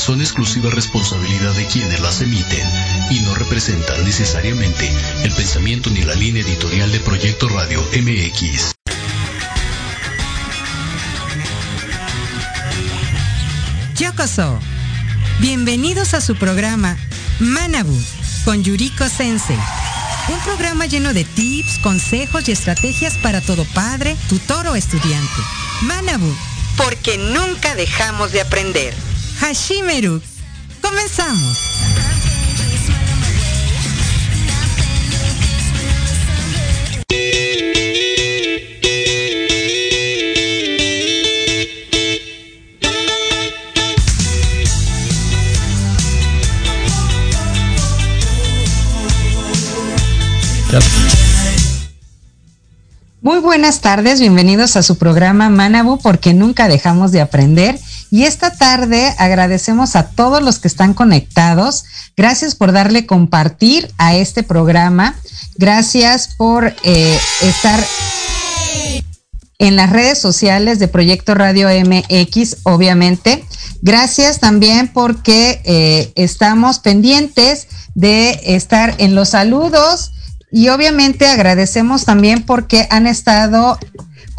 son exclusiva responsabilidad de quienes las emiten y no representan necesariamente el pensamiento ni la línea editorial de Proyecto Radio MX. Yokoso. Bienvenidos a su programa Manabu con Yuriko Sensei. Un programa lleno de tips, consejos y estrategias para todo padre, tutor o estudiante. Manabu, porque nunca dejamos de aprender. Hashimeru, comenzamos. Muy buenas tardes, bienvenidos a su programa Manabu porque nunca dejamos de aprender. Y esta tarde agradecemos a todos los que están conectados. Gracias por darle compartir a este programa. Gracias por eh, estar en las redes sociales de Proyecto Radio MX, obviamente. Gracias también porque eh, estamos pendientes de estar en los saludos y obviamente agradecemos también porque han estado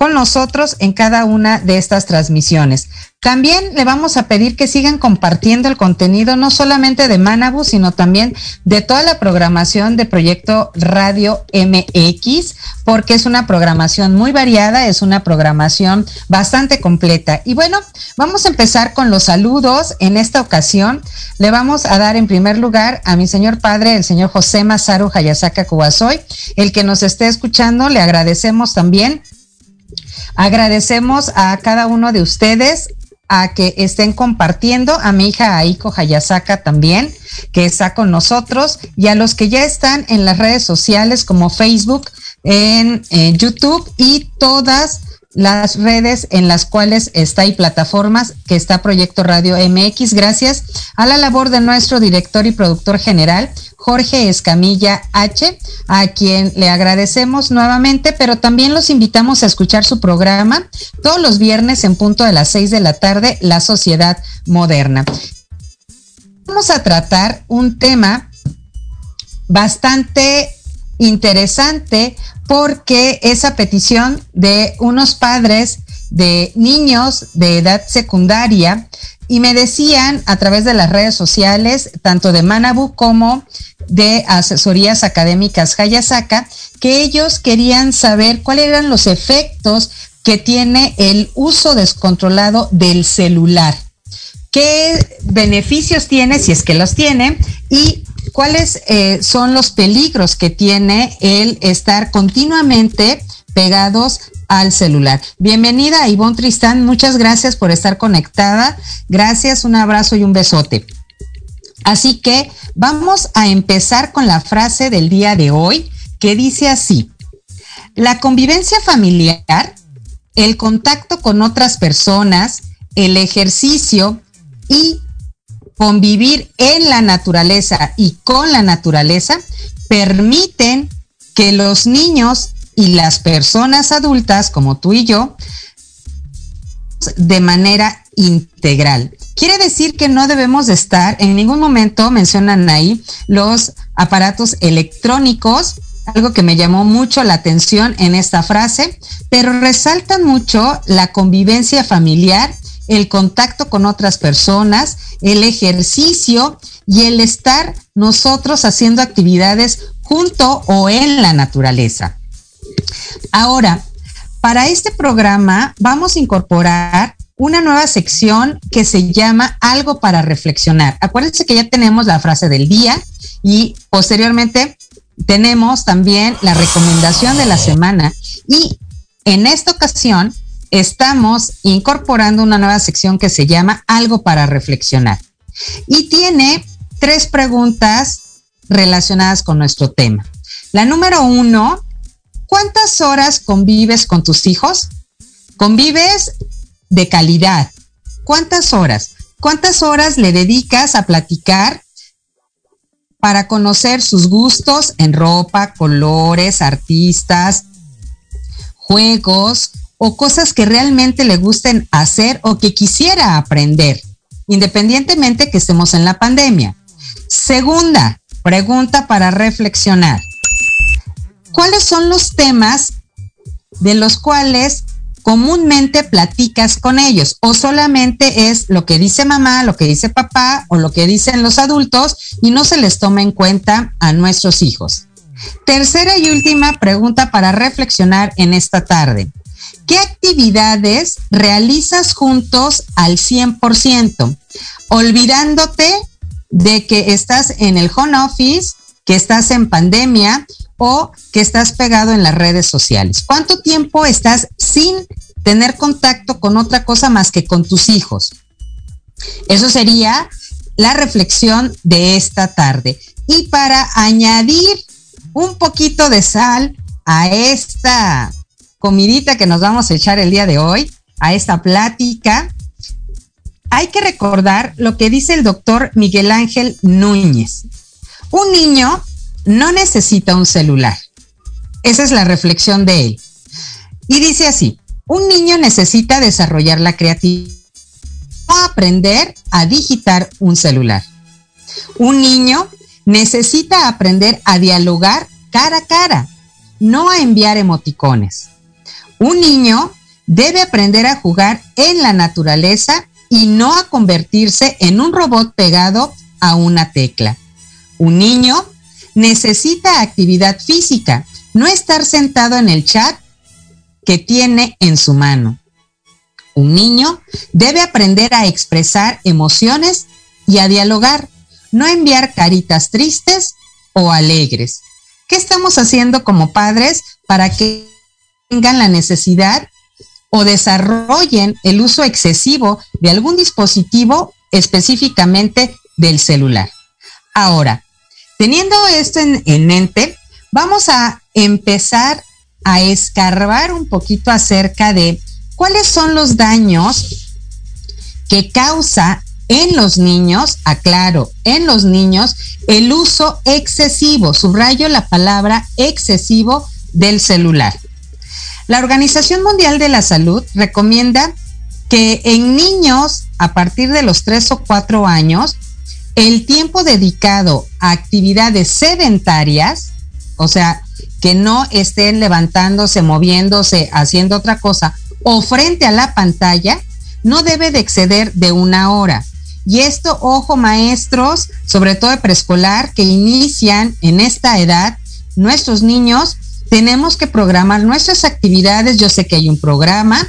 con nosotros en cada una de estas transmisiones. También le vamos a pedir que sigan compartiendo el contenido, no solamente de Manabu, sino también de toda la programación de Proyecto Radio MX, porque es una programación muy variada, es una programación bastante completa. Y bueno, vamos a empezar con los saludos. En esta ocasión le vamos a dar en primer lugar a mi señor padre, el señor José Masaru Hayasaka Kubasoy, el que nos esté escuchando. Le agradecemos también Agradecemos a cada uno de ustedes a que estén compartiendo, a mi hija Aiko Hayasaka también, que está con nosotros, y a los que ya están en las redes sociales como Facebook, en, en YouTube y todas las redes en las cuales está y plataformas que está Proyecto Radio MX, gracias a la labor de nuestro director y productor general, Jorge Escamilla H, a quien le agradecemos nuevamente, pero también los invitamos a escuchar su programa todos los viernes en punto de las seis de la tarde, La Sociedad Moderna. Vamos a tratar un tema bastante interesante porque esa petición de unos padres de niños de edad secundaria y me decían a través de las redes sociales, tanto de Manabu como de asesorías académicas Hayasaka, que ellos querían saber cuáles eran los efectos que tiene el uso descontrolado del celular. ¿Qué beneficios tiene, si es que los tiene? Y cuáles eh, son los peligros que tiene el estar continuamente pegados al celular. Bienvenida Ivonne Tristán, muchas gracias por estar conectada. Gracias, un abrazo y un besote. Así que vamos a empezar con la frase del día de hoy que dice así, la convivencia familiar, el contacto con otras personas, el ejercicio y convivir en la naturaleza y con la naturaleza permiten que los niños y las personas adultas como tú y yo de manera integral. Quiere decir que no debemos de estar, en ningún momento mencionan ahí los aparatos electrónicos, algo que me llamó mucho la atención en esta frase, pero resaltan mucho la convivencia familiar, el contacto con otras personas, el ejercicio y el estar nosotros haciendo actividades junto o en la naturaleza. Ahora, para este programa vamos a incorporar una nueva sección que se llama Algo para reflexionar. Acuérdense que ya tenemos la frase del día y posteriormente tenemos también la recomendación de la semana y en esta ocasión estamos incorporando una nueva sección que se llama Algo para reflexionar. Y tiene tres preguntas relacionadas con nuestro tema. La número uno, ¿cuántas horas convives con tus hijos? Convives de calidad. ¿Cuántas horas? ¿Cuántas horas le dedicas a platicar para conocer sus gustos en ropa, colores, artistas, juegos o cosas que realmente le gusten hacer o que quisiera aprender, independientemente que estemos en la pandemia? Segunda pregunta para reflexionar. ¿Cuáles son los temas de los cuales comúnmente platicas con ellos o solamente es lo que dice mamá, lo que dice papá o lo que dicen los adultos y no se les toma en cuenta a nuestros hijos. Tercera y última pregunta para reflexionar en esta tarde. ¿Qué actividades realizas juntos al 100%? Olvidándote de que estás en el home office, que estás en pandemia o que estás pegado en las redes sociales. ¿Cuánto tiempo estás sin tener contacto con otra cosa más que con tus hijos? Eso sería la reflexión de esta tarde. Y para añadir un poquito de sal a esta comidita que nos vamos a echar el día de hoy, a esta plática, hay que recordar lo que dice el doctor Miguel Ángel Núñez. Un niño no necesita un celular. Esa es la reflexión de él. Y dice así, un niño necesita desarrollar la creatividad o aprender a digitar un celular. Un niño necesita aprender a dialogar cara a cara, no a enviar emoticones. Un niño debe aprender a jugar en la naturaleza y no a convertirse en un robot pegado a una tecla. Un niño necesita actividad física, no estar sentado en el chat que tiene en su mano. Un niño debe aprender a expresar emociones y a dialogar, no enviar caritas tristes o alegres. ¿Qué estamos haciendo como padres para que tengan la necesidad o desarrollen el uso excesivo de algún dispositivo, específicamente del celular? Ahora, Teniendo esto en, mente, vamos a empezar a escarbar un poquito acerca de cuáles son los daños que causa en los niños, aclaro, en los niños, el uso excesivo, subrayo la palabra excesivo del celular. La Organización Mundial de la Salud recomienda que en niños a partir de los 3 o 4 años el tiempo dedicado a actividades sedentarias, o sea, que no estén levantándose, moviéndose, haciendo otra cosa, o frente a la pantalla, no debe de exceder de una hora. Y esto, ojo maestros, sobre todo de preescolar, que inician en esta edad, nuestros niños, tenemos que programar nuestras actividades. Yo sé que hay un programa,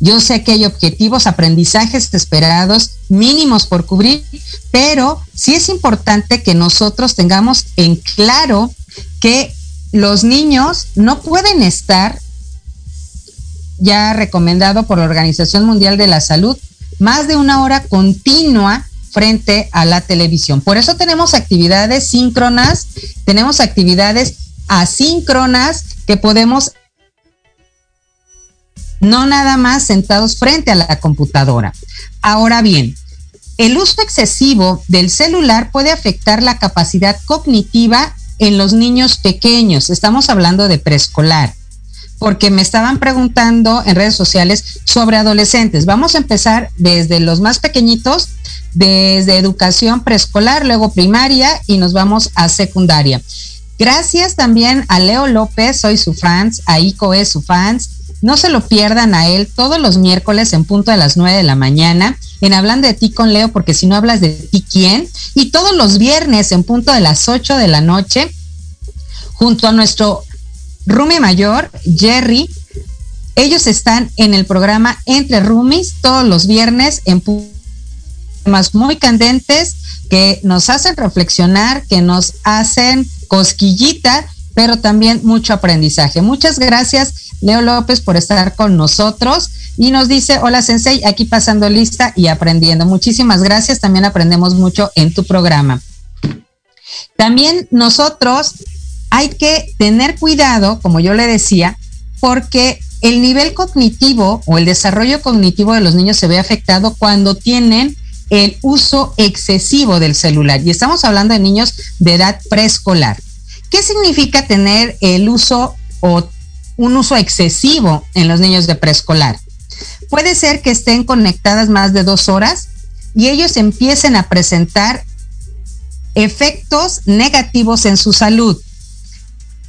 yo sé que hay objetivos, aprendizajes esperados mínimos por cubrir, pero sí es importante que nosotros tengamos en claro que los niños no pueden estar ya recomendado por la Organización Mundial de la Salud más de una hora continua frente a la televisión. Por eso tenemos actividades síncronas, tenemos actividades asíncronas que podemos no nada más sentados frente a la computadora. Ahora bien, el uso excesivo del celular puede afectar la capacidad cognitiva en los niños pequeños. Estamos hablando de preescolar, porque me estaban preguntando en redes sociales sobre adolescentes. Vamos a empezar desde los más pequeñitos, desde educación preescolar, luego primaria y nos vamos a secundaria. Gracias también a Leo López, soy su fans, a Ico es su fans, no se lo pierdan a él todos los miércoles en punto de las 9 de la mañana en Hablando de ti con Leo, porque si no hablas de ti, ¿quién? Y todos los viernes en punto de las 8 de la noche, junto a nuestro Rumi mayor, Jerry. Ellos están en el programa Entre Rumis todos los viernes en temas muy candentes que nos hacen reflexionar, que nos hacen cosquillita, pero también mucho aprendizaje. Muchas gracias Leo López, por estar con nosotros y nos dice, hola Sensei, aquí pasando lista y aprendiendo. Muchísimas gracias, también aprendemos mucho en tu programa. También nosotros hay que tener cuidado, como yo le decía, porque el nivel cognitivo o el desarrollo cognitivo de los niños se ve afectado cuando tienen el uso excesivo del celular. Y estamos hablando de niños de edad preescolar. ¿Qué significa tener el uso o un uso excesivo en los niños de preescolar? Puede ser que estén conectadas más de dos horas y ellos empiecen a presentar efectos negativos en su salud.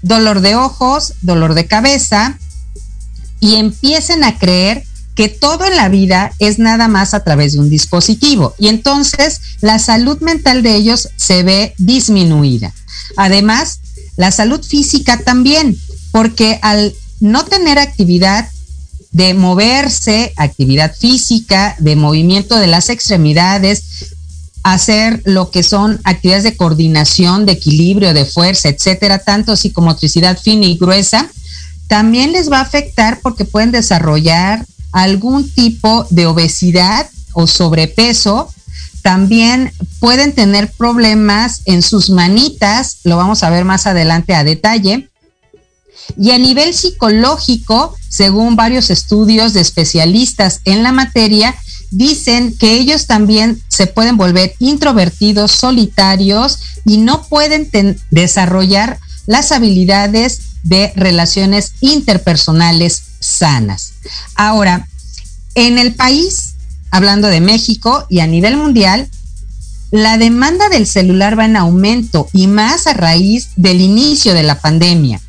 Dolor de ojos, dolor de cabeza y empiecen a creer que todo en la vida es nada más a través de un dispositivo y entonces la salud mental de ellos se ve disminuida. Además, la salud física también, porque al no tener actividad de moverse, actividad física, de movimiento de las extremidades, hacer lo que son actividades de coordinación, de equilibrio, de fuerza, etcétera, tanto psicomotricidad fina y gruesa, también les va a afectar porque pueden desarrollar algún tipo de obesidad o sobrepeso. También pueden tener problemas en sus manitas, lo vamos a ver más adelante a detalle. Y a nivel psicológico, según varios estudios de especialistas en la materia, dicen que ellos también se pueden volver introvertidos, solitarios y no pueden desarrollar las habilidades de relaciones interpersonales sanas. Ahora, en el país, hablando de México y a nivel mundial, la demanda del celular va en aumento y más a raíz del inicio de la pandemia,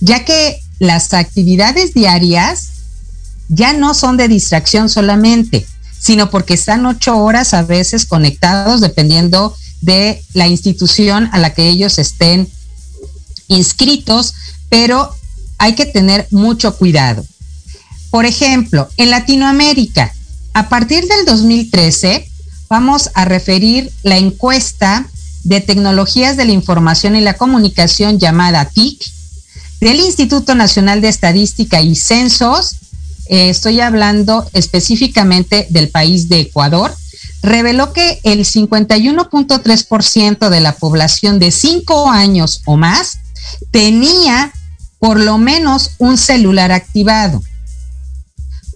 ya que las actividades diarias ya no son de distracción solamente, sino porque están ocho horas a veces conectados dependiendo de la institución a la que ellos estén inscritos, pero hay que tener mucho cuidado. Por ejemplo, en Latinoamérica, a partir del 2013, vamos a referir la encuesta de tecnologías de la información y la comunicación llamada TIC del Instituto Nacional de Estadística y Censos, eh, estoy hablando específicamente del país de Ecuador, reveló que el 51.3% de la población de 5 años o más tenía por lo menos un celular activado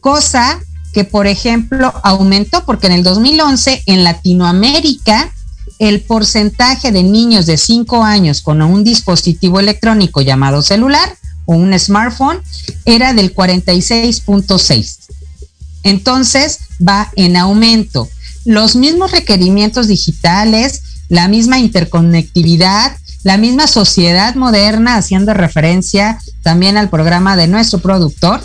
cosa que, por ejemplo, aumentó porque en el 2011 en Latinoamérica el porcentaje de niños de 5 años con un dispositivo electrónico llamado celular o un smartphone era del 46.6. Entonces va en aumento. Los mismos requerimientos digitales, la misma interconectividad, la misma sociedad moderna, haciendo referencia también al programa de nuestro productor,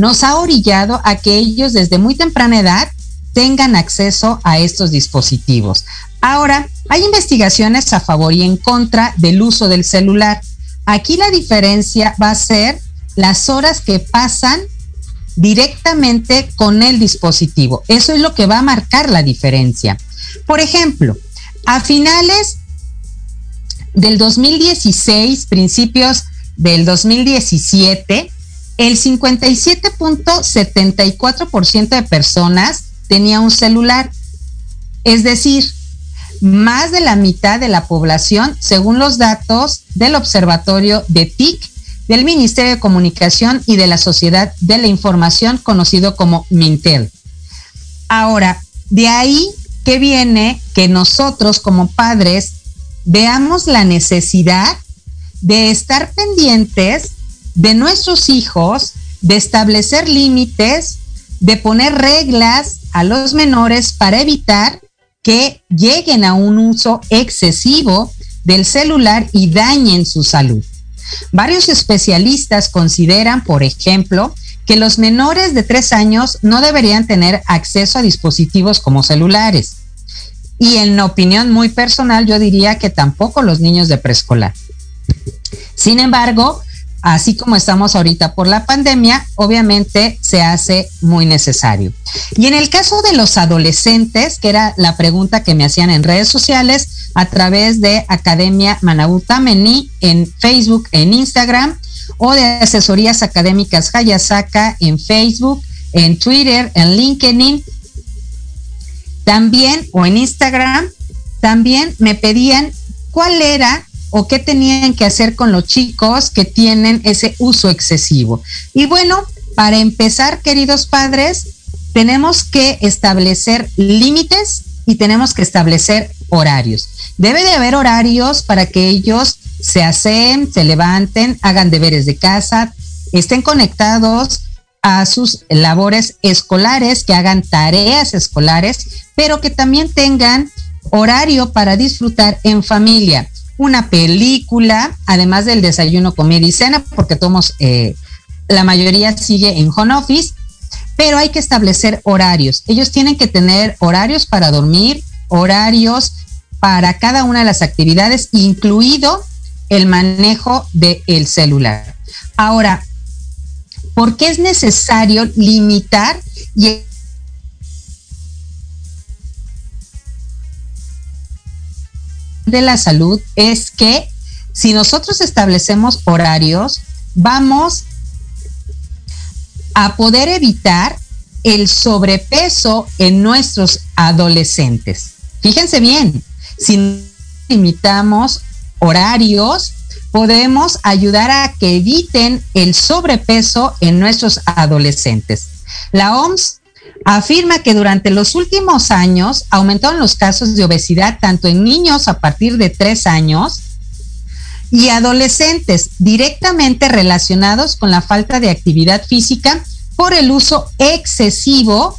nos ha orillado a que ellos desde muy temprana edad tengan acceso a estos dispositivos. Ahora, hay investigaciones a favor y en contra del uso del celular. Aquí la diferencia va a ser las horas que pasan directamente con el dispositivo. Eso es lo que va a marcar la diferencia. Por ejemplo, a finales del 2016, principios del 2017, el 57.74% de personas tenía un celular. Es decir, más de la mitad de la población, según los datos del Observatorio de TIC del Ministerio de Comunicación y de la Sociedad de la Información, conocido como Mintel. Ahora, de ahí que viene que nosotros como padres veamos la necesidad de estar pendientes de nuestros hijos, de establecer límites, de poner reglas a los menores para evitar que lleguen a un uso excesivo del celular y dañen su salud. Varios especialistas consideran, por ejemplo, que los menores de tres años no deberían tener acceso a dispositivos como celulares. Y en opinión muy personal, yo diría que tampoco los niños de preescolar. Sin embargo, así como estamos ahorita por la pandemia, obviamente se hace muy necesario. Y en el caso de los adolescentes, que era la pregunta que me hacían en redes sociales, a través de Academia Manautameni en Facebook, en Instagram, o de asesorías académicas Hayasaka en Facebook, en Twitter, en LinkedIn, también o en Instagram, también me pedían cuál era o qué tenían que hacer con los chicos que tienen ese uso excesivo. Y bueno, para empezar, queridos padres, tenemos que establecer límites y tenemos que establecer horarios. Debe de haber horarios para que ellos se hacen, se levanten, hagan deberes de casa, estén conectados a sus labores escolares, que hagan tareas escolares, pero que también tengan horario para disfrutar en familia. Una película, además del desayuno, comida y cena, porque todos, eh, la mayoría sigue en home office, pero hay que establecer horarios. Ellos tienen que tener horarios para dormir, horarios para cada una de las actividades, incluido el manejo del celular. Ahora, ¿por qué es necesario limitar y de la salud es que si nosotros establecemos horarios, vamos a poder evitar el sobrepeso en nuestros adolescentes. Fíjense bien, si limitamos horarios, podemos ayudar a que eviten el sobrepeso en nuestros adolescentes. La OMS afirma que durante los últimos años aumentaron los casos de obesidad tanto en niños a partir de tres años y adolescentes directamente relacionados con la falta de actividad física por el uso excesivo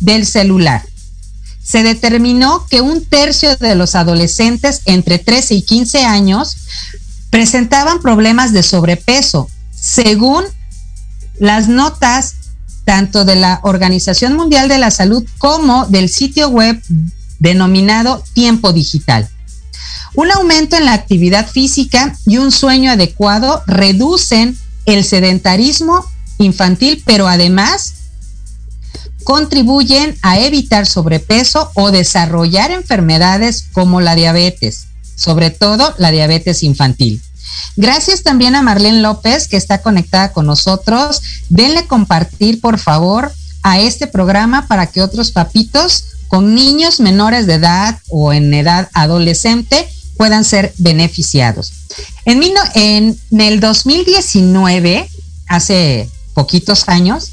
del celular. Se determinó que un tercio de los adolescentes entre 13 y 15 años presentaban problemas de sobrepeso, según las notas tanto de la Organización Mundial de la Salud como del sitio web denominado Tiempo Digital. Un aumento en la actividad física y un sueño adecuado reducen el sedentarismo infantil, pero además contribuyen a evitar sobrepeso o desarrollar enfermedades como la diabetes, sobre todo la diabetes infantil. Gracias también a Marlene López, que está conectada con nosotros. Denle compartir, por favor, a este programa para que otros papitos con niños menores de edad o en edad adolescente puedan ser beneficiados. En, en el 2019, hace poquitos años,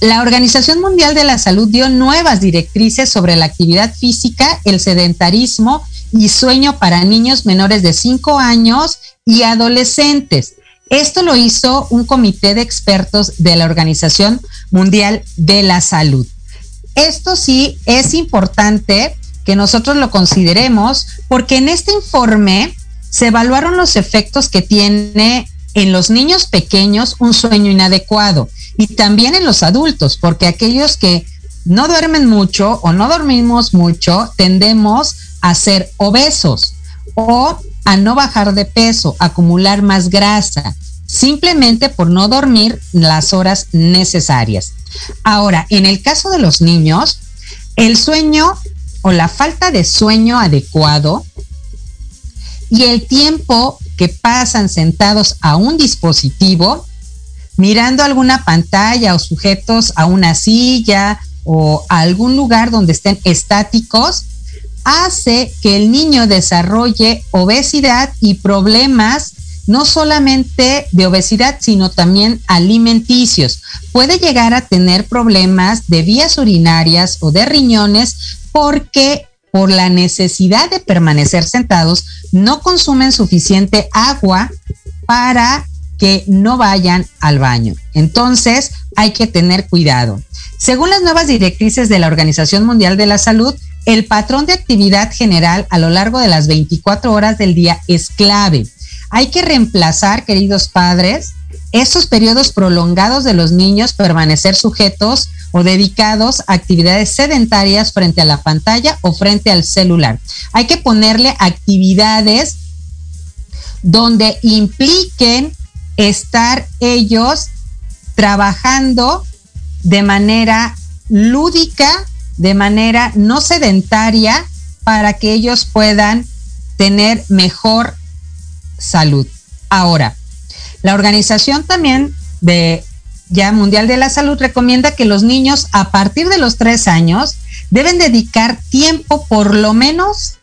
la Organización Mundial de la Salud dio nuevas directrices sobre la actividad física, el sedentarismo y sueño para niños menores de 5 años y adolescentes. Esto lo hizo un comité de expertos de la Organización Mundial de la Salud. Esto sí es importante que nosotros lo consideremos porque en este informe se evaluaron los efectos que tiene en los niños pequeños un sueño inadecuado y también en los adultos, porque aquellos que no duermen mucho o no dormimos mucho, tendemos a ser obesos o a no bajar de peso, acumular más grasa, simplemente por no dormir las horas necesarias. Ahora, en el caso de los niños, el sueño o la falta de sueño adecuado y el tiempo que pasan sentados a un dispositivo, mirando alguna pantalla o sujetos a una silla o a algún lugar donde estén estáticos, hace que el niño desarrolle obesidad y problemas no solamente de obesidad, sino también alimenticios. Puede llegar a tener problemas de vías urinarias o de riñones porque por la necesidad de permanecer sentados no consumen suficiente agua para que no vayan al baño. Entonces hay que tener cuidado. Según las nuevas directrices de la Organización Mundial de la Salud, el patrón de actividad general a lo largo de las 24 horas del día es clave. Hay que reemplazar, queridos padres, estos periodos prolongados de los niños permanecer sujetos o dedicados a actividades sedentarias frente a la pantalla o frente al celular. Hay que ponerle actividades donde impliquen estar ellos trabajando de manera lúdica de manera no sedentaria para que ellos puedan tener mejor salud. Ahora, la organización también de ya Mundial de la Salud recomienda que los niños a partir de los tres años deben dedicar tiempo por lo menos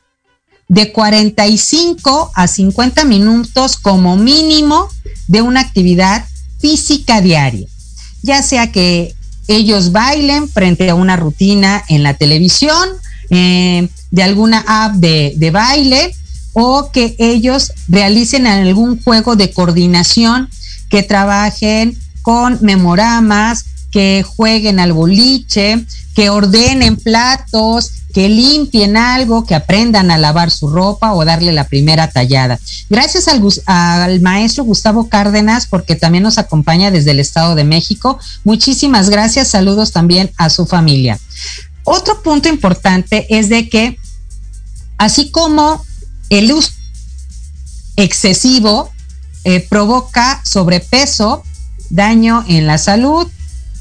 de 45 a 50 minutos como mínimo de una actividad física diaria, ya sea que ellos bailen frente a una rutina en la televisión, eh, de alguna app de, de baile, o que ellos realicen algún juego de coordinación, que trabajen con memoramas, que jueguen al boliche, que ordenen platos, que limpien algo, que aprendan a lavar su ropa o darle la primera tallada. Gracias al, maestro Gustavo Cárdenas, porque también nos acompaña desde el Estado de México. Muchísimas gracias. Saludos también a su familia. Otro punto importante es de que, así como el uso excesivo eh, provoca sobrepeso, daño en la salud,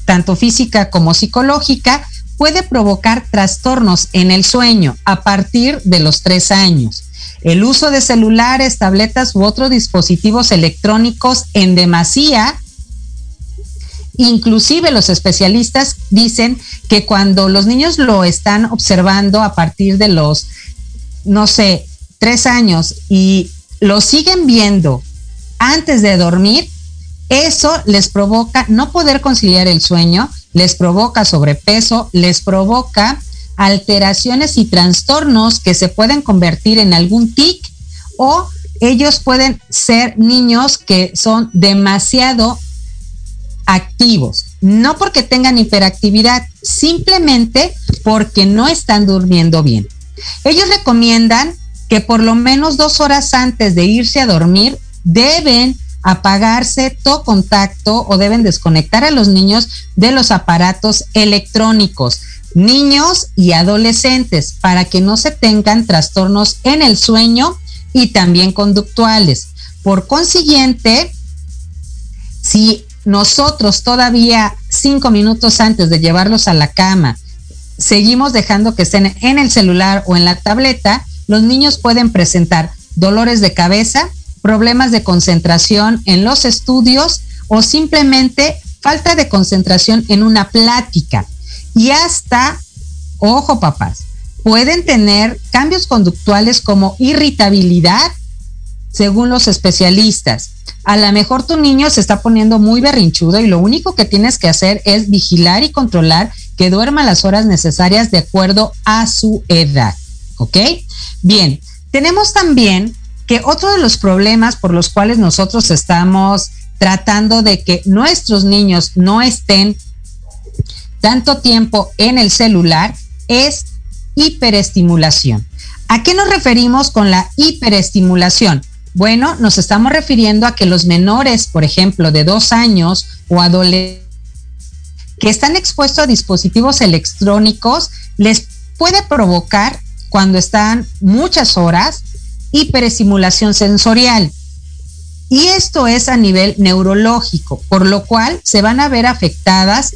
tanto física como psicológica, puede provocar trastornos en el sueño a partir de los tres años. El uso de celulares, tabletas u otros dispositivos electrónicos en demasía, inclusive los especialistas dicen que cuando los niños lo están observando a partir de los, no sé, tres años y lo siguen viendo antes de dormir, eso les provoca no poder conciliar el sueño, les provoca sobrepeso, les provoca alteraciones y trastornos que se pueden convertir en algún tic o ellos pueden ser niños que son demasiado activos, no porque tengan hiperactividad, simplemente porque no están durmiendo bien. Ellos recomiendan que por lo menos dos horas antes de irse a dormir deben apagarse todo contacto o deben desconectar a los niños de los aparatos electrónicos, niños y adolescentes, para que no se tengan trastornos en el sueño y también conductuales. Por consiguiente, si nosotros todavía cinco minutos antes de llevarlos a la cama, seguimos dejando que estén en el celular o en la tableta, los niños pueden presentar dolores de cabeza, problemas de concentración en los estudios o simplemente falta de concentración en una plática. Y hasta, ojo papás, pueden tener cambios conductuales como irritabilidad, según los especialistas. A lo mejor tu niño se está poniendo muy berrinchudo y lo único que tienes que hacer es vigilar y controlar que duerma las horas necesarias de acuerdo a su edad. ¿Ok? Bien, tenemos también que otro de los problemas por los cuales nosotros estamos tratando de que nuestros niños no estén tanto tiempo en el celular es hiperestimulación. ¿A qué nos referimos con la hiperestimulación? Bueno, nos estamos refiriendo a que los menores, por ejemplo, de dos años o adolescentes que están expuestos a dispositivos electrónicos, les puede provocar cuando están muchas horas hiperestimulación sensorial. Y esto es a nivel neurológico, por lo cual se van a ver afectadas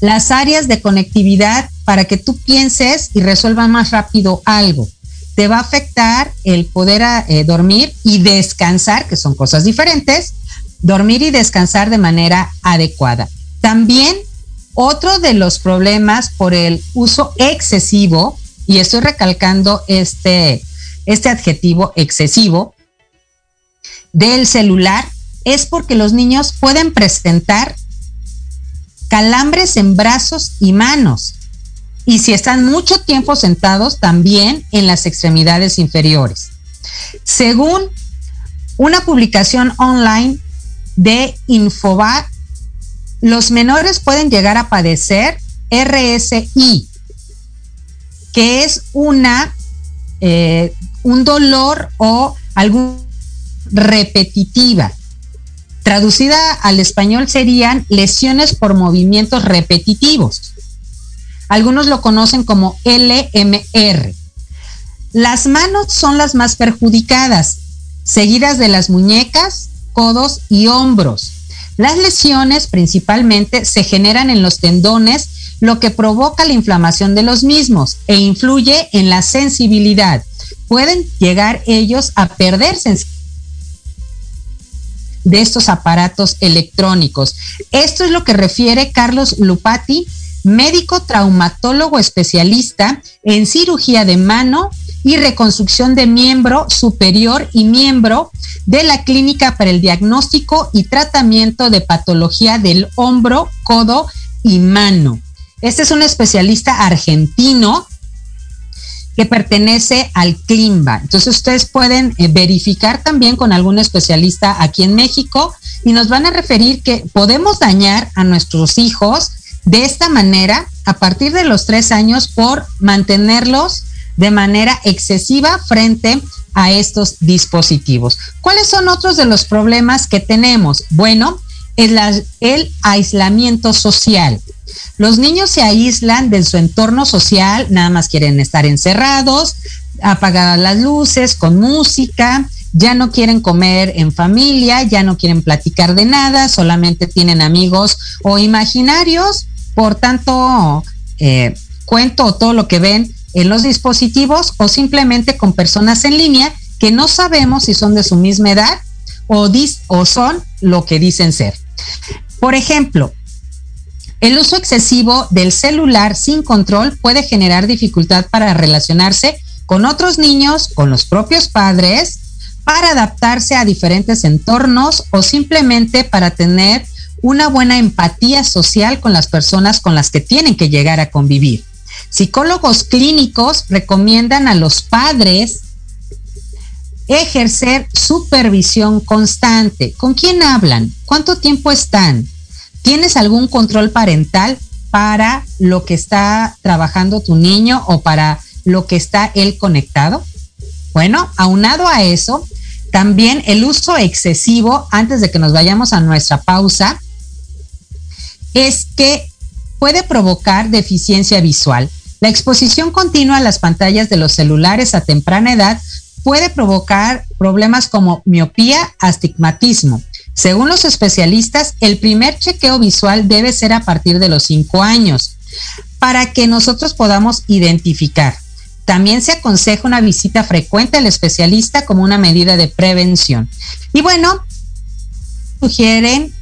las áreas de conectividad para que tú pienses y resuelvas más rápido algo. Te va a afectar el poder eh, dormir y descansar, que son cosas diferentes, dormir y descansar de manera adecuada. También otro de los problemas por el uso excesivo, y estoy recalcando este, este adjetivo excesivo del celular es porque los niños pueden presentar calambres en brazos y manos. Y si están mucho tiempo sentados, también en las extremidades inferiores. Según una publicación online de Infobat, los menores pueden llegar a padecer RSI, que es una eh, un dolor o algún repetitiva. Traducida al español serían lesiones por movimientos repetitivos. Algunos lo conocen como LMR. Las manos son las más perjudicadas, seguidas de las muñecas, codos y hombros. Las lesiones principalmente se generan en los tendones, lo que provoca la inflamación de los mismos e influye en la sensibilidad pueden llegar ellos a perder de estos aparatos electrónicos. Esto es lo que refiere Carlos Lupati, médico traumatólogo especialista en cirugía de mano y reconstrucción de miembro superior y miembro de la Clínica para el Diagnóstico y Tratamiento de Patología del Hombro, Codo y Mano. Este es un especialista argentino que pertenece al CLIMBA. Entonces ustedes pueden eh, verificar también con algún especialista aquí en México y nos van a referir que podemos dañar a nuestros hijos de esta manera a partir de los tres años por mantenerlos de manera excesiva frente a estos dispositivos. ¿Cuáles son otros de los problemas que tenemos? Bueno, el, el aislamiento social. Los niños se aíslan de su entorno social, nada más quieren estar encerrados, apagadas las luces, con música, ya no quieren comer en familia, ya no quieren platicar de nada, solamente tienen amigos o imaginarios, por tanto, eh, cuento todo lo que ven en los dispositivos o simplemente con personas en línea que no sabemos si son de su misma edad o, o son lo que dicen ser. Por ejemplo, el uso excesivo del celular sin control puede generar dificultad para relacionarse con otros niños, con los propios padres, para adaptarse a diferentes entornos o simplemente para tener una buena empatía social con las personas con las que tienen que llegar a convivir. Psicólogos clínicos recomiendan a los padres ejercer supervisión constante. ¿Con quién hablan? ¿Cuánto tiempo están? ¿Tienes algún control parental para lo que está trabajando tu niño o para lo que está él conectado? Bueno, aunado a eso, también el uso excesivo, antes de que nos vayamos a nuestra pausa, es que puede provocar deficiencia visual. La exposición continua a las pantallas de los celulares a temprana edad puede provocar problemas como miopía, astigmatismo. Según los especialistas, el primer chequeo visual debe ser a partir de los 5 años para que nosotros podamos identificar. También se aconseja una visita frecuente al especialista como una medida de prevención. Y bueno, sugieren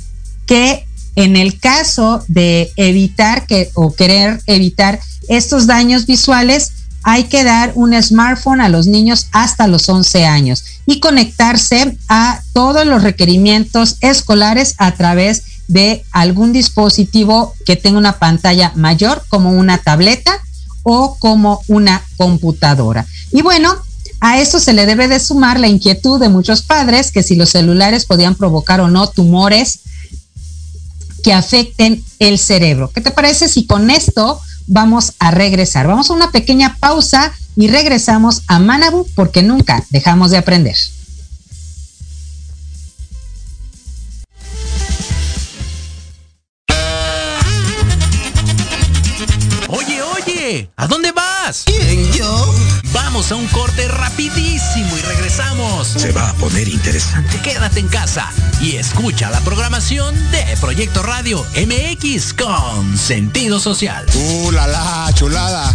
que en el caso de evitar que o querer evitar estos daños visuales, hay que dar un smartphone a los niños hasta los 11 años y conectarse a todos los requerimientos escolares a través de algún dispositivo que tenga una pantalla mayor como una tableta o como una computadora. Y bueno, a esto se le debe de sumar la inquietud de muchos padres que si los celulares podían provocar o no tumores que afecten el cerebro. ¿Qué te parece si con esto vamos a regresar. Vamos a una pequeña pausa y regresamos a Manabu porque nunca dejamos de aprender. Oye, oye, ¿a dónde vas? ¿Quién, yo? Vamos a un corte rapidísimo y regresamos. Se va a poner interesante. Quédate en casa y escucha la programación de Proyecto Radio MX con sentido social. ¡Uh, la, la chulada!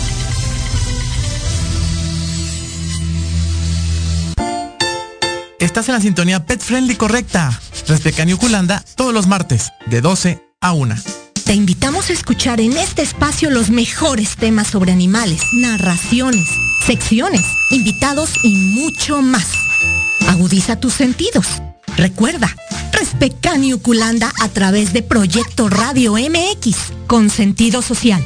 Estás en la sintonía Pet Friendly correcta. Culanda todos los martes de 12 a 1. Te invitamos a escuchar en este espacio los mejores temas sobre animales, narraciones, secciones, invitados y mucho más. Agudiza tus sentidos. Recuerda, Respecani Uculanda a través de Proyecto Radio MX con sentido social.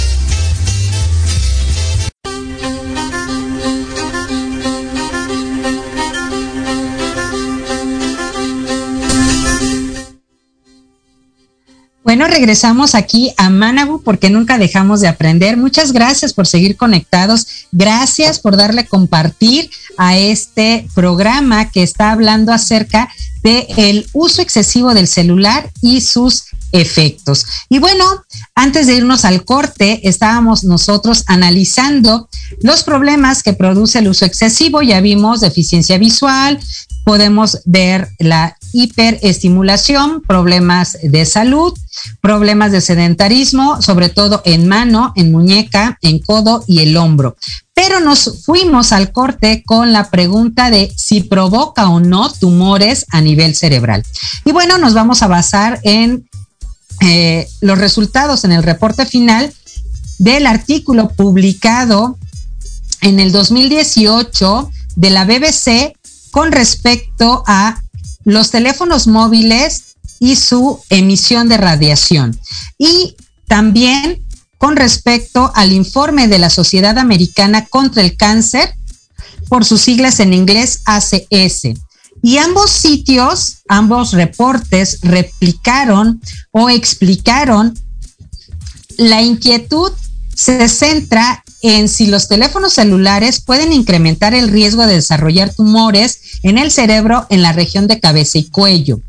Bueno, regresamos aquí a Manabu porque nunca dejamos de aprender. Muchas gracias por seguir conectados. Gracias por darle compartir a este programa que está hablando acerca de el uso excesivo del celular y sus efectos. Y bueno, antes de irnos al corte, estábamos nosotros analizando los problemas que produce el uso excesivo. Ya vimos deficiencia visual, podemos ver la hiperestimulación, problemas de salud, problemas de sedentarismo, sobre todo en mano, en muñeca, en codo y el hombro. Pero nos fuimos al corte con la pregunta de si provoca o no tumores a nivel cerebral. Y bueno, nos vamos a basar en eh, los resultados en el reporte final del artículo publicado en el 2018 de la BBC con respecto a los teléfonos móviles y su emisión de radiación. Y también con respecto al informe de la Sociedad Americana contra el Cáncer, por sus siglas en inglés ACS. Y ambos sitios, ambos reportes replicaron o explicaron la inquietud se centra en si los teléfonos celulares pueden incrementar el riesgo de desarrollar tumores en el cerebro en la región de cabeza y cuello.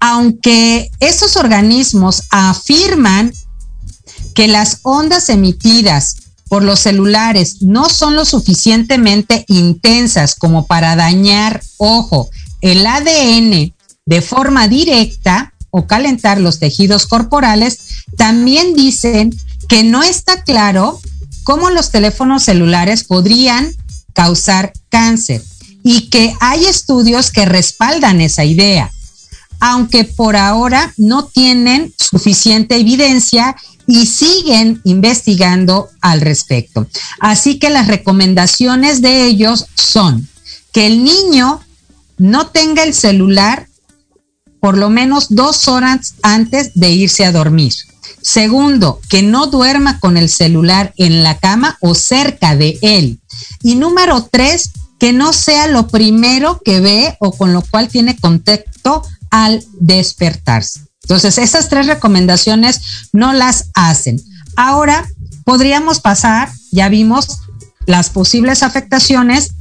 Aunque estos organismos afirman que las ondas emitidas por los celulares no son lo suficientemente intensas como para dañar, ojo, el ADN de forma directa o calentar los tejidos corporales, también dicen que no está claro cómo los teléfonos celulares podrían causar cáncer y que hay estudios que respaldan esa idea, aunque por ahora no tienen suficiente evidencia y siguen investigando al respecto. Así que las recomendaciones de ellos son que el niño no tenga el celular por lo menos dos horas antes de irse a dormir. Segundo, que no duerma con el celular en la cama o cerca de él. Y número tres, que no sea lo primero que ve o con lo cual tiene contacto al despertarse. Entonces, esas tres recomendaciones no las hacen. Ahora, podríamos pasar, ya vimos las posibles afectaciones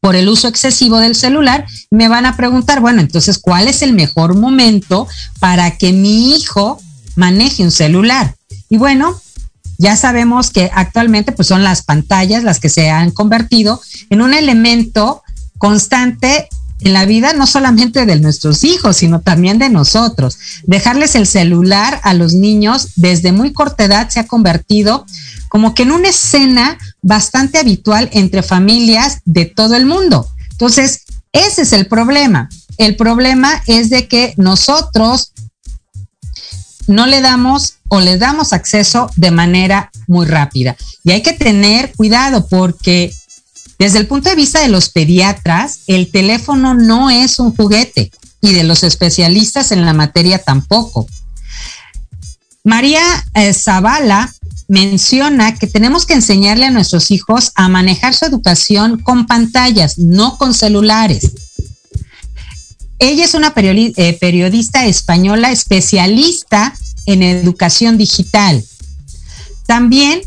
por el uso excesivo del celular. Me van a preguntar, bueno, entonces, ¿cuál es el mejor momento para que mi hijo maneje un celular? Y bueno, ya sabemos que actualmente pues son las pantallas las que se han convertido en un elemento constante en la vida no solamente de nuestros hijos, sino también de nosotros. Dejarles el celular a los niños desde muy corta edad se ha convertido como que en una escena bastante habitual entre familias de todo el mundo. Entonces, ese es el problema. El problema es de que nosotros no le damos o le damos acceso de manera muy rápida. Y hay que tener cuidado porque desde el punto de vista de los pediatras, el teléfono no es un juguete y de los especialistas en la materia tampoco. María eh, Zavala menciona que tenemos que enseñarle a nuestros hijos a manejar su educación con pantallas, no con celulares. Ella es una eh, periodista española especialista en educación digital. También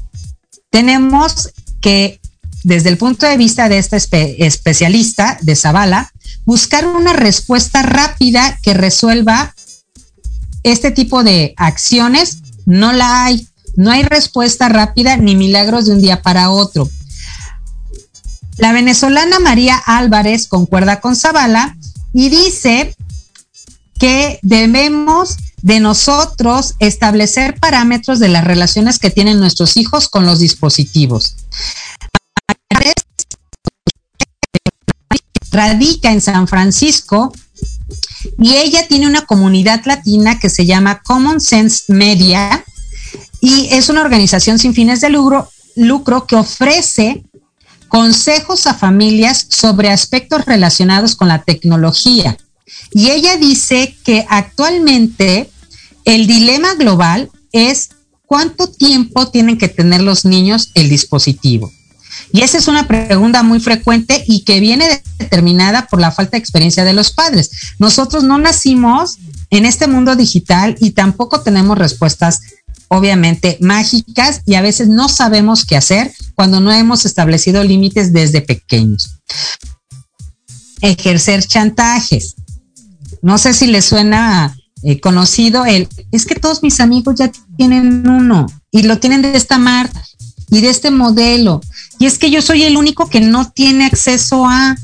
tenemos que desde el punto de vista de esta especialista de Zavala, buscar una respuesta rápida que resuelva este tipo de acciones. No la hay. No hay respuesta rápida ni milagros de un día para otro. La venezolana María Álvarez concuerda con Zavala y dice que debemos de nosotros establecer parámetros de las relaciones que tienen nuestros hijos con los dispositivos. Radica en San Francisco y ella tiene una comunidad latina que se llama Common Sense Media y es una organización sin fines de lucro, lucro que ofrece consejos a familias sobre aspectos relacionados con la tecnología. Y ella dice que actualmente el dilema global es cuánto tiempo tienen que tener los niños el dispositivo. Y esa es una pregunta muy frecuente y que viene determinada por la falta de experiencia de los padres. Nosotros no nacimos en este mundo digital y tampoco tenemos respuestas obviamente mágicas y a veces no sabemos qué hacer cuando no hemos establecido límites desde pequeños. Ejercer chantajes. No sé si les suena eh, conocido el, es que todos mis amigos ya tienen uno y lo tienen de esta marca y de este modelo. Y es que yo soy el único que no tiene acceso a,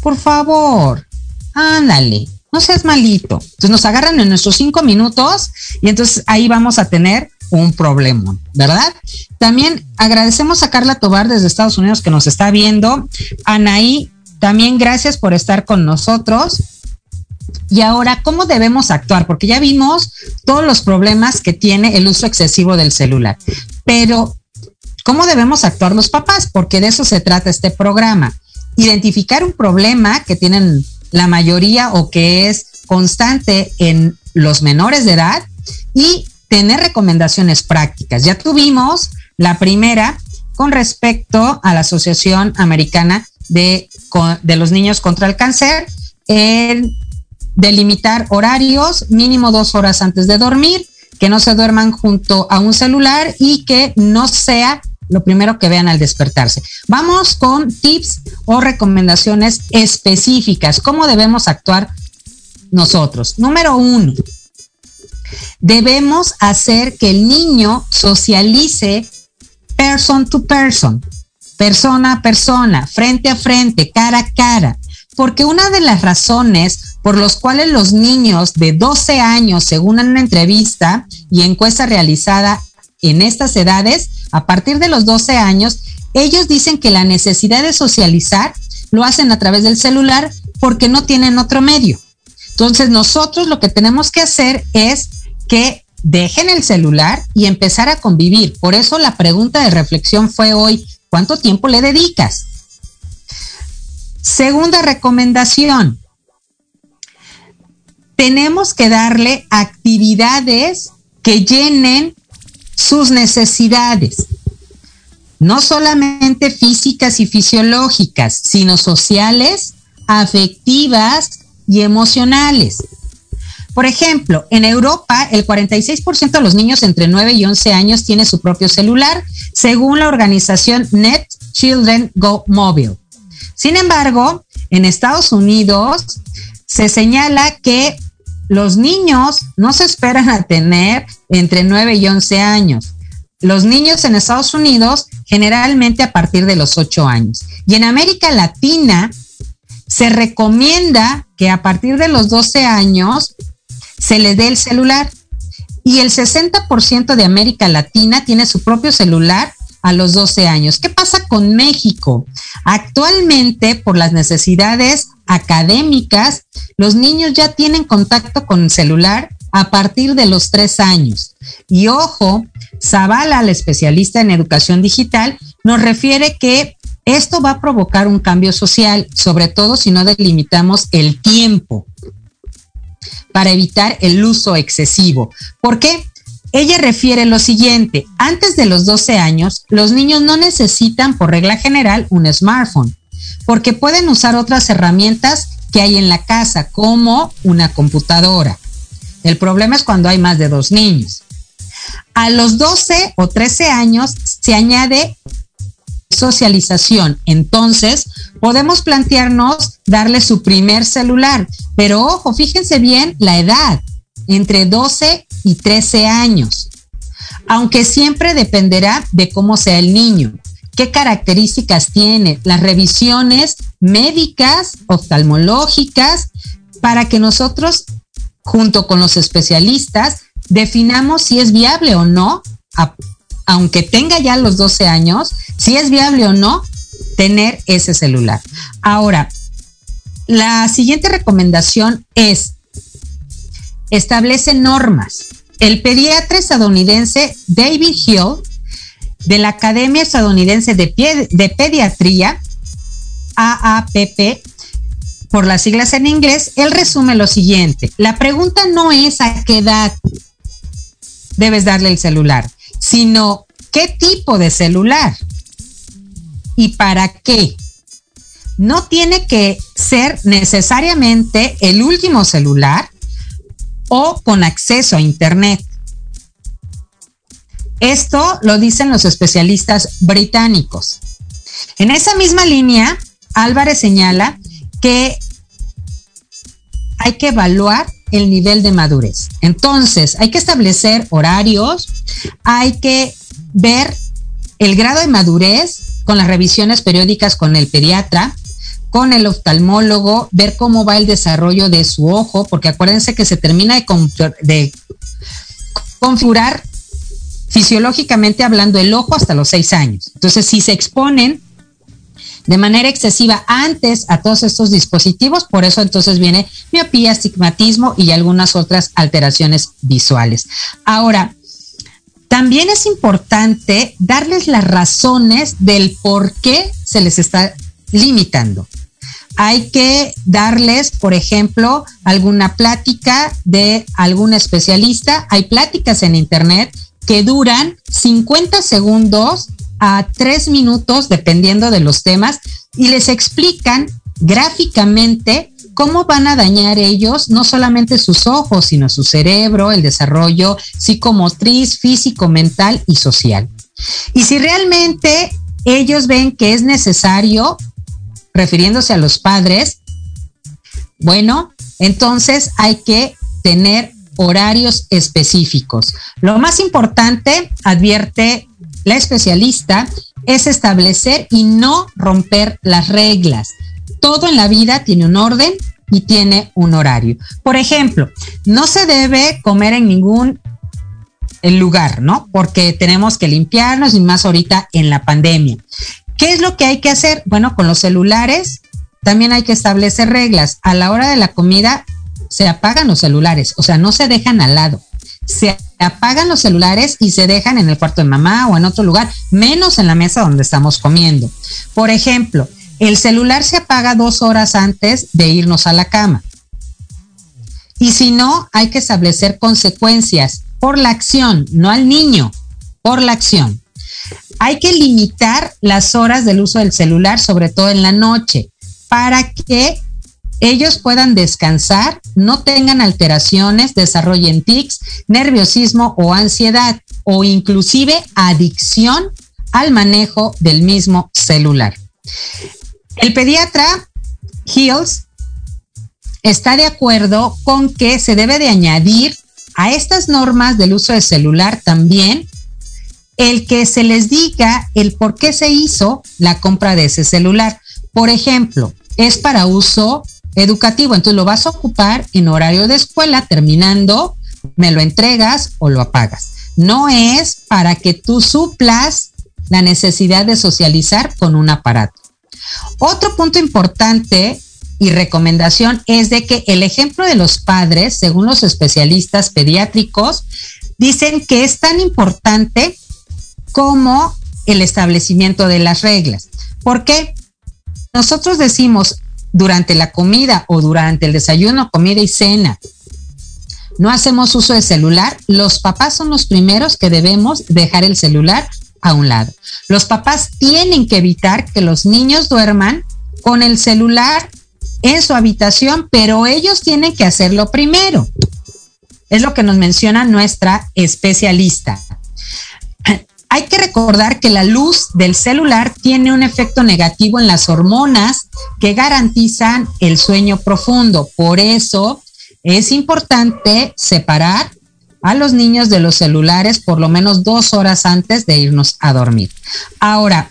por favor, ándale, no seas malito. Entonces nos agarran en nuestros cinco minutos y entonces ahí vamos a tener un problema, ¿verdad? También agradecemos a Carla Tobar desde Estados Unidos que nos está viendo. Anaí, también gracias por estar con nosotros. Y ahora, ¿cómo debemos actuar? Porque ya vimos todos los problemas que tiene el uso excesivo del celular. Pero, ¿cómo debemos actuar los papás? Porque de eso se trata este programa. Identificar un problema que tienen la mayoría o que es constante en los menores de edad y tener recomendaciones prácticas. Ya tuvimos la primera con respecto a la Asociación Americana de, de los Niños contra el Cáncer, el delimitar horarios, mínimo dos horas antes de dormir, que no se duerman junto a un celular y que no sea lo primero que vean al despertarse. Vamos con tips o recomendaciones específicas. ¿Cómo debemos actuar nosotros? Número uno, debemos hacer que el niño socialice person to person, persona a persona, frente a frente, cara a cara. Porque una de las razones por las cuales los niños de 12 años, según una entrevista y encuesta realizada en estas edades, a partir de los 12 años, ellos dicen que la necesidad de socializar lo hacen a través del celular porque no tienen otro medio. Entonces nosotros lo que tenemos que hacer es que dejen el celular y empezar a convivir. Por eso la pregunta de reflexión fue hoy, ¿cuánto tiempo le dedicas? Segunda recomendación, tenemos que darle actividades que llenen sus necesidades, no solamente físicas y fisiológicas, sino sociales, afectivas y emocionales. Por ejemplo, en Europa el 46% de los niños entre 9 y 11 años tiene su propio celular, según la organización Net Children Go Mobile. Sin embargo, en Estados Unidos se señala que los niños no se esperan a tener entre 9 y 11 años. Los niños en Estados Unidos generalmente a partir de los 8 años. Y en América Latina se recomienda que a partir de los 12 años se le dé el celular. Y el 60% de América Latina tiene su propio celular a los 12 años. ¿Qué pasa con México? Actualmente, por las necesidades académicas, los niños ya tienen contacto con el celular a partir de los 3 años. Y ojo, Zavala, la especialista en educación digital, nos refiere que esto va a provocar un cambio social, sobre todo si no delimitamos el tiempo para evitar el uso excesivo. ¿Por qué? Ella refiere lo siguiente, antes de los 12 años, los niños no necesitan por regla general un smartphone, porque pueden usar otras herramientas que hay en la casa, como una computadora. El problema es cuando hay más de dos niños. A los 12 o 13 años se añade socialización. Entonces, podemos plantearnos darle su primer celular. Pero ojo, fíjense bien la edad, entre 12 y 13 años, aunque siempre dependerá de cómo sea el niño, qué características tiene, las revisiones médicas, oftalmológicas, para que nosotros junto con los especialistas, definamos si es viable o no, aunque tenga ya los 12 años, si es viable o no tener ese celular. Ahora, la siguiente recomendación es, establece normas. El pediatra estadounidense David Hill, de la Academia Estadounidense de, Pediatría, AAPP, por las siglas en inglés, él resume lo siguiente. La pregunta no es a qué edad debes darle el celular, sino qué tipo de celular y para qué. No tiene que ser necesariamente el último celular o con acceso a Internet. Esto lo dicen los especialistas británicos. En esa misma línea, Álvarez señala que hay que evaluar el nivel de madurez. Entonces, hay que establecer horarios, hay que ver el grado de madurez con las revisiones periódicas con el pediatra, con el oftalmólogo, ver cómo va el desarrollo de su ojo, porque acuérdense que se termina de, configurar fisiológicamente hablando el ojo hasta los seis años. Entonces, si se exponen de manera excesiva antes a todos estos dispositivos, por eso entonces viene miopía, astigmatismo y algunas otras alteraciones visuales. Ahora, también es importante darles las razones del por qué se les está limitando. Hay que darles, por ejemplo, alguna plática de algún especialista. Hay pláticas en Internet que duran 50 segundos a tres minutos, dependiendo de los temas, y les explican gráficamente cómo van a dañar ellos no solamente sus ojos, sino su cerebro, el desarrollo psicomotriz, físico, mental y social. Y si realmente ellos ven que es necesario, refiriéndose a los padres, bueno, entonces hay que tener horarios específicos. Lo más importante, advierte la especialista es establecer y no romper las reglas. Todo en la vida tiene un orden y tiene un horario. Por ejemplo, no se debe comer en ningún lugar, ¿no? Porque tenemos que limpiarnos y más ahorita en la pandemia. ¿Qué es lo que hay que hacer? Bueno, con los celulares también hay que establecer reglas. A la hora de la comida se apagan los celulares, o sea, no se dejan al lado se apagan los celulares y se dejan en el cuarto de mamá o en otro lugar, menos en la mesa donde estamos comiendo. Por ejemplo, el celular se apaga dos horas antes de irnos a la cama. Y si no, hay que establecer consecuencias por la acción, no al niño, por la acción. Hay que limitar las horas del uso del celular, sobre todo en la noche, para que ellos puedan descansar, no tengan alteraciones, desarrollen tics, nerviosismo o ansiedad o inclusive adicción al manejo del mismo celular. El pediatra Hills está de acuerdo con que se debe de añadir a estas normas del uso de celular también el que se les diga el por qué se hizo la compra de ese celular. Por ejemplo, es para uso educativo. Entonces lo vas a ocupar en horario de escuela, terminando, me lo entregas o lo apagas. No es para que tú suplas la necesidad de socializar con un aparato. Otro punto importante y recomendación es de que el ejemplo de los padres, según los especialistas pediátricos, dicen que es tan importante como el establecimiento de las reglas. ¿Por qué? Nosotros decimos, durante la comida o durante el desayuno, comida y cena, no hacemos uso de celular, los papás son los primeros que debemos dejar el celular a un lado. Los papás tienen que evitar que los niños duerman con el celular en su habitación, pero ellos tienen que hacerlo primero. Es lo que nos menciona nuestra especialista hay que recordar que la luz del celular tiene un efecto negativo en las hormonas que garantizan el sueño profundo. Por eso es importante separar a los niños de los celulares por lo menos dos horas antes de irnos a dormir. Ahora,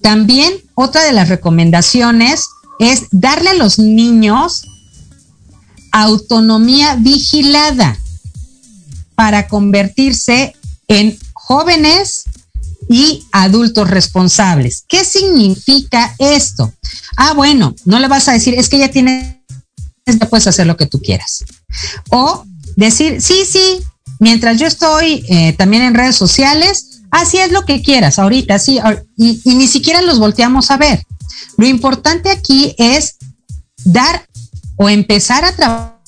también otra de las recomendaciones es darle a los niños autonomía vigilada para convertirse en jóvenes y adultos responsables. ¿Qué significa esto? Ah, bueno, no le vas a decir, es que ya tienes, ya puedes hacer lo que tú quieras. O decir, sí, sí, mientras yo estoy eh, también en redes sociales, así es lo que quieras ahorita, sí, y, y ni siquiera los volteamos a ver. Lo importante aquí es dar o empezar a trabajar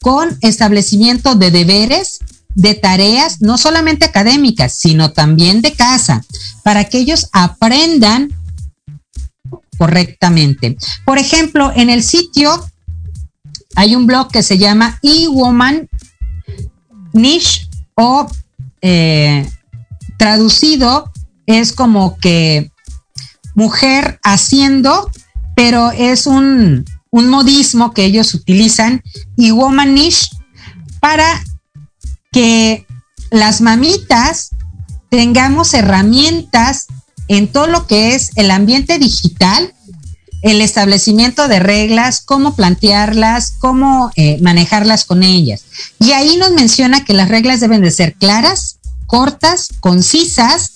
con establecimiento de deberes, de tareas, no solamente académicas, sino también de casa, para que ellos aprendan correctamente. Por ejemplo, en el sitio hay un blog que se llama eWoman Niche o eh, traducido es como que mujer haciendo, pero es un, un modismo que ellos utilizan y womanish para que las mamitas tengamos herramientas en todo lo que es el ambiente digital, el establecimiento de reglas, cómo plantearlas, cómo eh, manejarlas con ellas. Y ahí nos menciona que las reglas deben de ser claras, cortas, concisas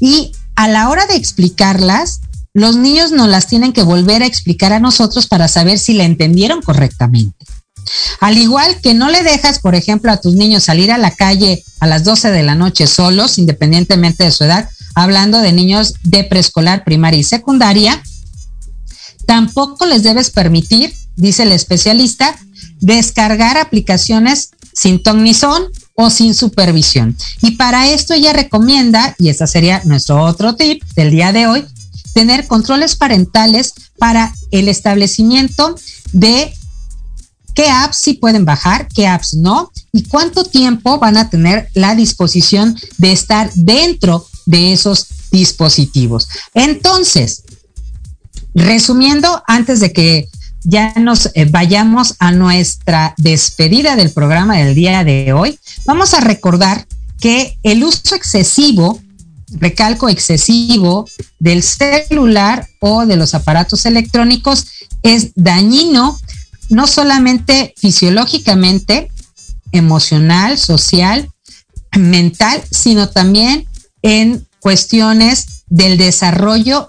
y a la hora de explicarlas, los niños nos las tienen que volver a explicar a nosotros para saber si la entendieron correctamente. Al igual que no le dejas, por ejemplo, a tus niños salir a la calle a las 12 de la noche solos, independientemente de su edad, hablando de niños de preescolar, primaria y secundaria, tampoco les debes permitir, dice el especialista, descargar aplicaciones sin ton son o sin supervisión. Y para esto ella recomienda, y este sería nuestro otro tip del día de hoy, tener controles parentales para el establecimiento de qué apps sí pueden bajar, qué apps no, y cuánto tiempo van a tener la disposición de estar dentro de esos dispositivos. Entonces, resumiendo, antes de que ya nos eh, vayamos a nuestra despedida del programa del día de hoy, vamos a recordar que el uso excesivo, recalco excesivo, del celular o de los aparatos electrónicos es dañino no solamente fisiológicamente, emocional, social, mental, sino también en cuestiones del desarrollo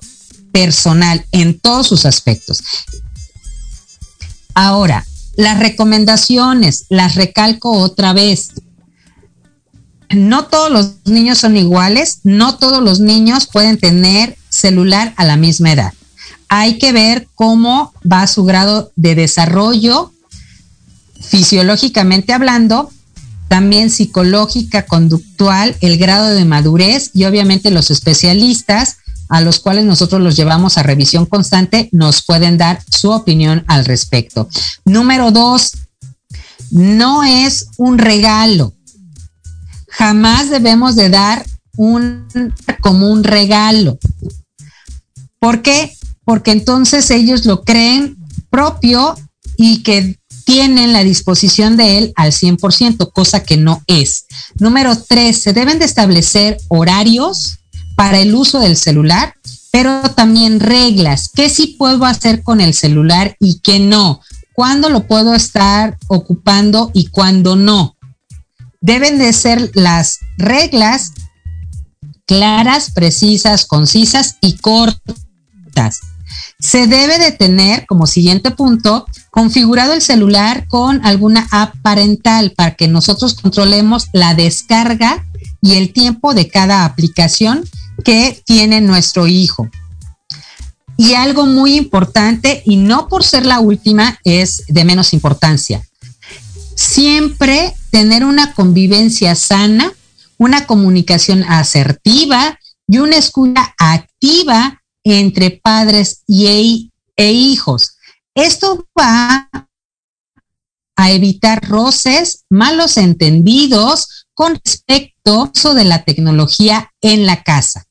personal en todos sus aspectos. Ahora, las recomendaciones, las recalco otra vez. No todos los niños son iguales, no todos los niños pueden tener celular a la misma edad hay que ver cómo va su grado de desarrollo fisiológicamente hablando, también psicológica, conductual, el grado de madurez y obviamente los especialistas a los cuales nosotros los llevamos a revisión constante nos pueden dar su opinión al respecto. Número dos, no es un regalo. Jamás debemos de dar un como un regalo. ¿Por qué? Porque entonces ellos lo creen propio y que tienen la disposición de él al 100%, cosa que no es. Número tres, se deben de establecer horarios para el uso del celular, pero también reglas. ¿Qué sí puedo hacer con el celular y qué no? ¿Cuándo lo puedo estar ocupando y cuándo no? Deben de ser las reglas claras, precisas, concisas y cortas se debe de tener como siguiente punto configurado el celular con alguna app parental para que nosotros controlemos la descarga y el tiempo de cada aplicación que tiene nuestro hijo. Y algo muy importante, y no por ser la última, es de menos importancia. Siempre tener una convivencia sana, una comunicación asertiva y una escucha activa entre padres y, e hijos. Esto va a evitar roces, malos entendidos con respecto de la tecnología en la casa.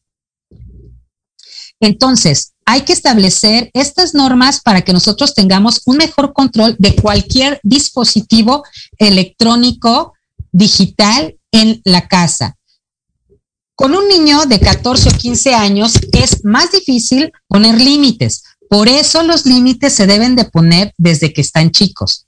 Entonces, hay que establecer estas normas para que nosotros tengamos un mejor control de cualquier dispositivo electrónico digital en la casa. Con un niño de 14 o 15 años es más difícil poner límites Por eso los límites se deben de poner desde que están chicos.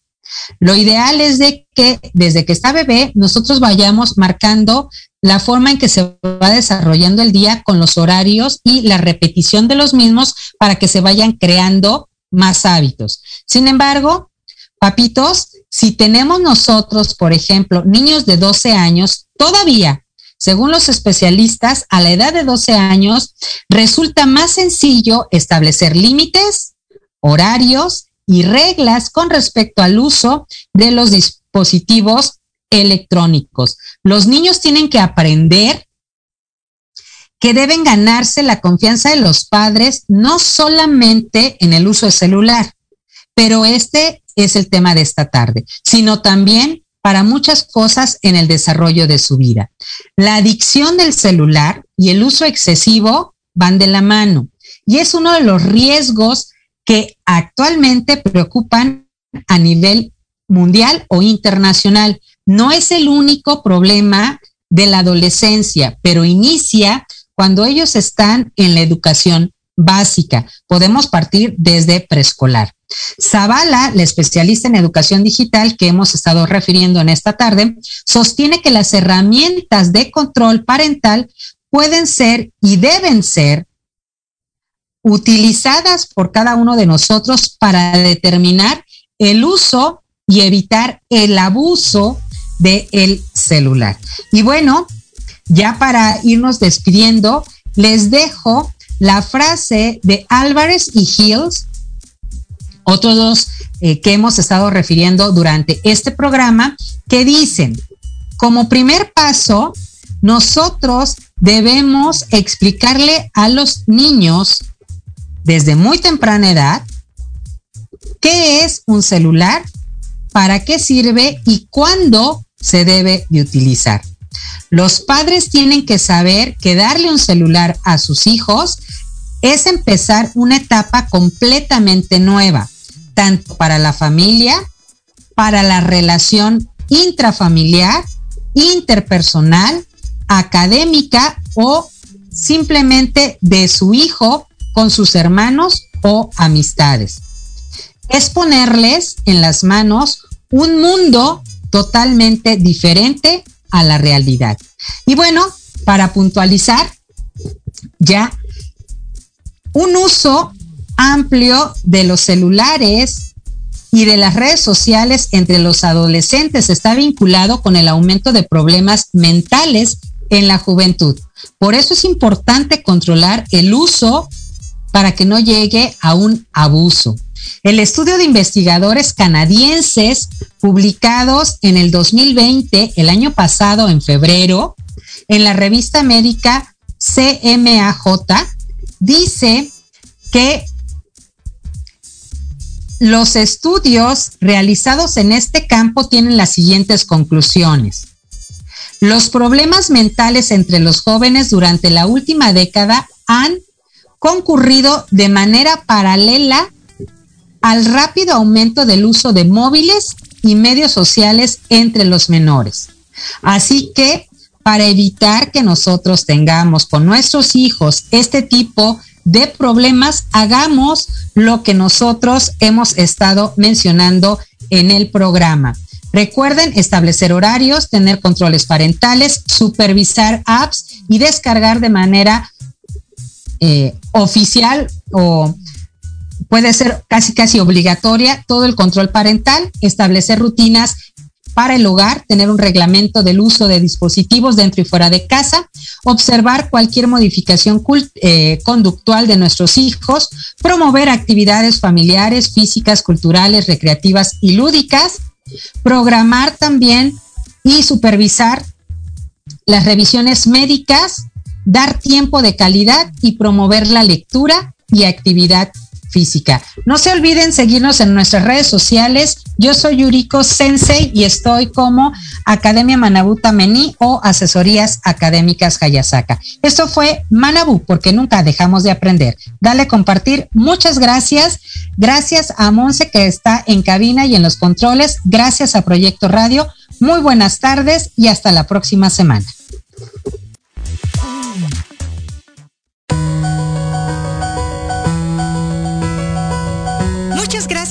Lo ideal es de que desde que está bebé nosotros vayamos marcando la forma en que se va desarrollando el día con los horarios y la repetición de los mismos para que se vayan creando más hábitos. Sin embargo, papitos, si tenemos nosotros, por ejemplo, niños de 12 años, todavía, según los especialistas, a la edad de 12 años, resulta más sencillo establecer límites, horarios y reglas con respecto al uso de los dispositivos electrónicos. Los niños tienen que aprender que deben ganarse la confianza de los padres no solamente en el uso del celular, pero este es el tema de esta tarde, sino también para muchas cosas en el desarrollo de su vida. La adicción del celular y el uso excesivo van de la mano y es uno de los riesgos que actualmente preocupan a nivel mundial o internacional. No es el único problema de la adolescencia, pero inicia cuando ellos están en la educación básica. Podemos partir desde preescolar. Zavala, la especialista en educación digital que hemos estado refiriendo en esta tarde, sostiene que las herramientas de control parental pueden ser y deben ser utilizadas por cada uno de nosotros para determinar el uso y evitar el abuso del celular. Y bueno, ya para irnos despidiendo, les dejo la frase de Álvarez y Hills, otros dos eh, que hemos estado refiriendo durante este programa, que dicen, como primer paso, nosotros debemos explicarle a los niños desde muy temprana edad qué es un celular, para qué sirve y cuándo se debe de utilizar. Los padres tienen que saber que darle un celular a sus hijos es empezar una etapa completamente nueva, tanto para la familia, para la relación intrafamiliar, interpersonal, académica o simplemente de su hijo con sus hermanos o amistades. Es ponerles en las manos un mundo totalmente diferente a la realidad. Y bueno, para puntualizar, ya un uso amplio de los celulares y de las redes sociales entre los adolescentes está vinculado con el aumento de problemas mentales en la juventud. Por eso es importante controlar el uso para que no llegue a un abuso. El estudio de investigadores canadienses publicados en el 2020, el año pasado, en febrero, en la revista médica CMAJ, dice que los estudios realizados en este campo tienen las siguientes conclusiones. Los problemas mentales entre los jóvenes durante la última década han concurrido de manera paralela al rápido aumento del uso de móviles y medios sociales entre los menores. Así que para evitar que nosotros tengamos con nuestros hijos este tipo de problemas, hagamos lo que nosotros hemos estado mencionando en el programa. Recuerden establecer horarios, tener controles parentales, supervisar apps y descargar de manera eh, oficial o puede ser casi casi obligatoria todo el control parental, establecer rutinas para el hogar, tener un reglamento del uso de dispositivos dentro y fuera de casa, observar cualquier modificación eh, conductual de nuestros hijos, promover actividades familiares, físicas, culturales, recreativas y lúdicas, programar también y supervisar las revisiones médicas dar tiempo de calidad y promover la lectura y actividad física. No se olviden seguirnos en nuestras redes sociales. Yo soy Yuriko Sensei y estoy como Academia Manabuta Mení o Asesorías Académicas Hayasaka. Esto fue Manabu porque nunca dejamos de aprender. Dale compartir. Muchas gracias. Gracias a Monse que está en cabina y en los controles. Gracias a Proyecto Radio. Muy buenas tardes y hasta la próxima semana.